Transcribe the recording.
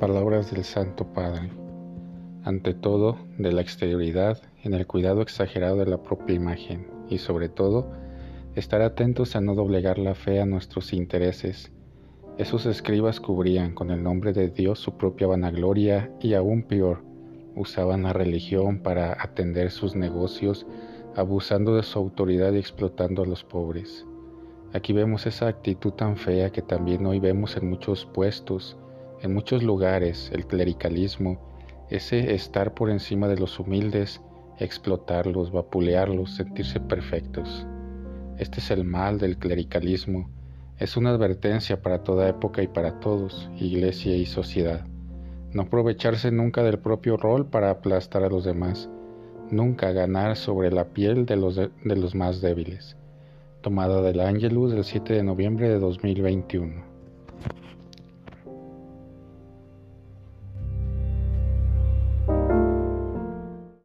Palabras del Santo Padre. Ante todo, de la exterioridad, en el cuidado exagerado de la propia imagen y sobre todo, estar atentos a no doblegar la fe a nuestros intereses. Esos escribas cubrían con el nombre de Dios su propia vanagloria y aún peor, usaban la religión para atender sus negocios, abusando de su autoridad y explotando a los pobres. Aquí vemos esa actitud tan fea que también hoy vemos en muchos puestos, en muchos lugares, el clericalismo, ese estar por encima de los humildes, explotarlos, vapulearlos, sentirse perfectos. Este es el mal del clericalismo. Es una advertencia para toda época y para todos, iglesia y sociedad. No aprovecharse nunca del propio rol para aplastar a los demás. Nunca ganar sobre la piel de los, más débiles. Tomada del Ángelus del 7 de noviembre de 2021.